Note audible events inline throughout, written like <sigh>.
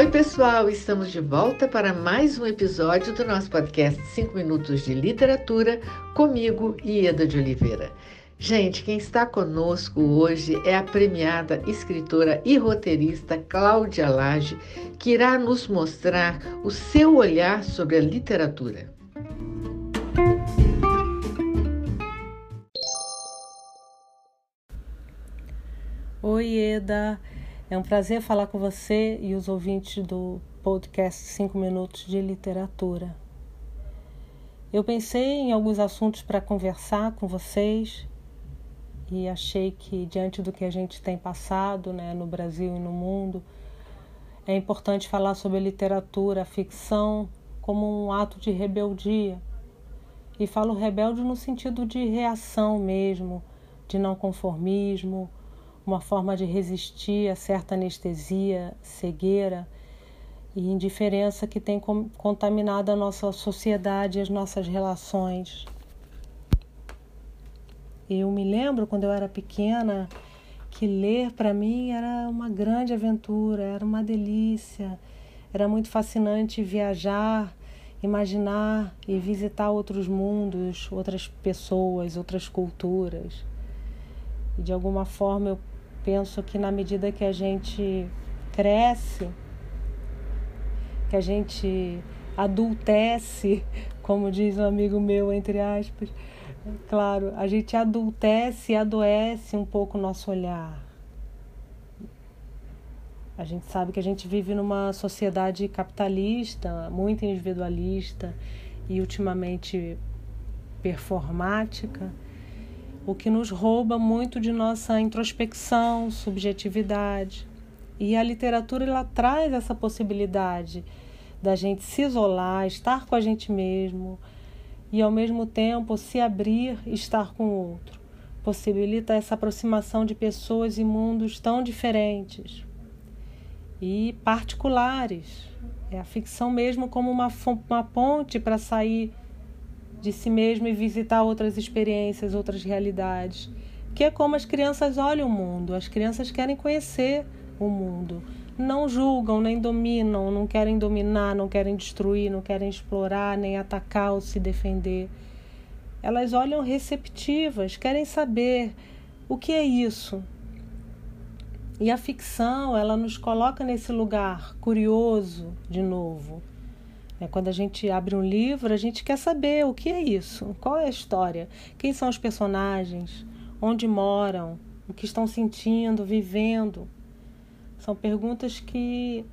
Oi, pessoal, estamos de volta para mais um episódio do nosso podcast 5 Minutos de Literatura, comigo, Ieda de Oliveira. Gente, quem está conosco hoje é a premiada escritora e roteirista Cláudia Lage, que irá nos mostrar o seu olhar sobre a literatura. Oi, Eda. É um prazer falar com você e os ouvintes do podcast 5 Minutos de Literatura. Eu pensei em alguns assuntos para conversar com vocês e achei que, diante do que a gente tem passado né, no Brasil e no mundo, é importante falar sobre a literatura, a ficção, como um ato de rebeldia. E falo rebelde no sentido de reação mesmo, de não conformismo uma forma de resistir a certa anestesia, cegueira e indiferença que tem contaminado a nossa sociedade e as nossas relações. Eu me lembro quando eu era pequena que ler para mim era uma grande aventura, era uma delícia, era muito fascinante viajar, imaginar e visitar outros mundos, outras pessoas, outras culturas. E de alguma forma eu penso que na medida que a gente cresce, que a gente adultece, <laughs> como diz um amigo meu, entre aspas, claro, a gente adultece e adoece um pouco o nosso olhar. A gente sabe que a gente vive numa sociedade capitalista, muito individualista e ultimamente performática o que nos rouba muito de nossa introspecção, subjetividade. E a literatura ela traz essa possibilidade da gente se isolar, estar com a gente mesmo e ao mesmo tempo se abrir estar com o outro. Possibilita essa aproximação de pessoas e mundos tão diferentes e particulares. É a ficção mesmo como uma, uma ponte para sair de si mesmo e visitar outras experiências, outras realidades. Que é como as crianças olham o mundo. As crianças querem conhecer o mundo. Não julgam, nem dominam, não querem dominar, não querem destruir, não querem explorar, nem atacar ou se defender. Elas olham receptivas, querem saber o que é isso. E a ficção, ela nos coloca nesse lugar curioso de novo quando a gente abre um livro, a gente quer saber o que é isso, qual é a história, quem são os personagens, onde moram, o que estão sentindo, vivendo. São perguntas que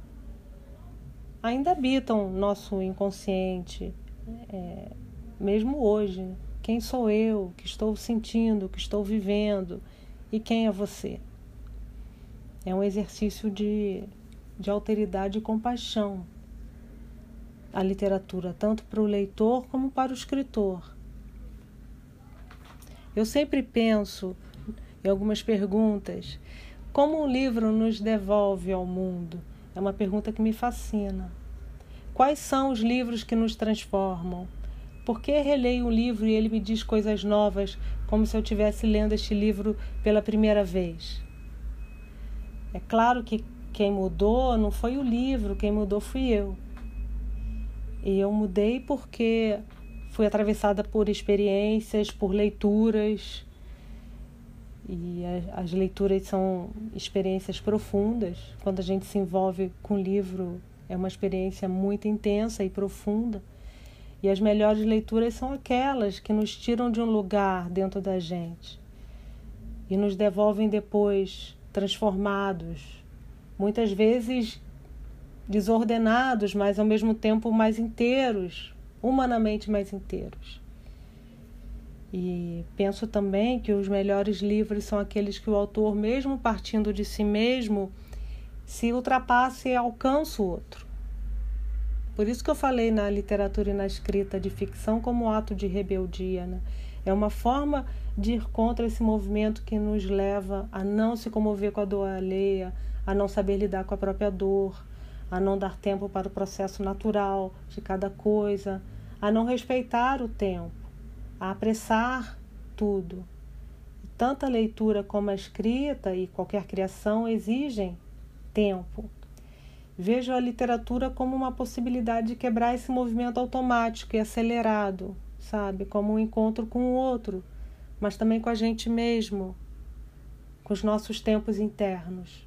ainda habitam nosso inconsciente, é, mesmo hoje. Quem sou eu? O que estou sentindo? O que estou vivendo? E quem é você? É um exercício de, de alteridade e compaixão a literatura, tanto para o leitor como para o escritor. Eu sempre penso em algumas perguntas. Como um livro nos devolve ao mundo? É uma pergunta que me fascina. Quais são os livros que nos transformam? Por que releio um livro e ele me diz coisas novas, como se eu estivesse lendo este livro pela primeira vez? É claro que quem mudou não foi o livro, quem mudou fui eu. E eu mudei porque fui atravessada por experiências, por leituras. E as leituras são experiências profundas. Quando a gente se envolve com livro, é uma experiência muito intensa e profunda. E as melhores leituras são aquelas que nos tiram de um lugar dentro da gente e nos devolvem depois transformados, muitas vezes desordenados, mas ao mesmo tempo mais inteiros, humanamente mais inteiros. E penso também que os melhores livros são aqueles que o autor, mesmo partindo de si mesmo, se ultrapassa e alcança o outro. Por isso que eu falei na literatura e na escrita de ficção como ato de rebeldia. Né? É uma forma de ir contra esse movimento que nos leva a não se comover com a dor alheia, a não saber lidar com a própria dor, a não dar tempo para o processo natural de cada coisa, a não respeitar o tempo, a apressar tudo. Tanto a leitura como a escrita e qualquer criação exigem tempo. Vejo a literatura como uma possibilidade de quebrar esse movimento automático e acelerado, sabe? Como um encontro com o outro, mas também com a gente mesmo, com os nossos tempos internos.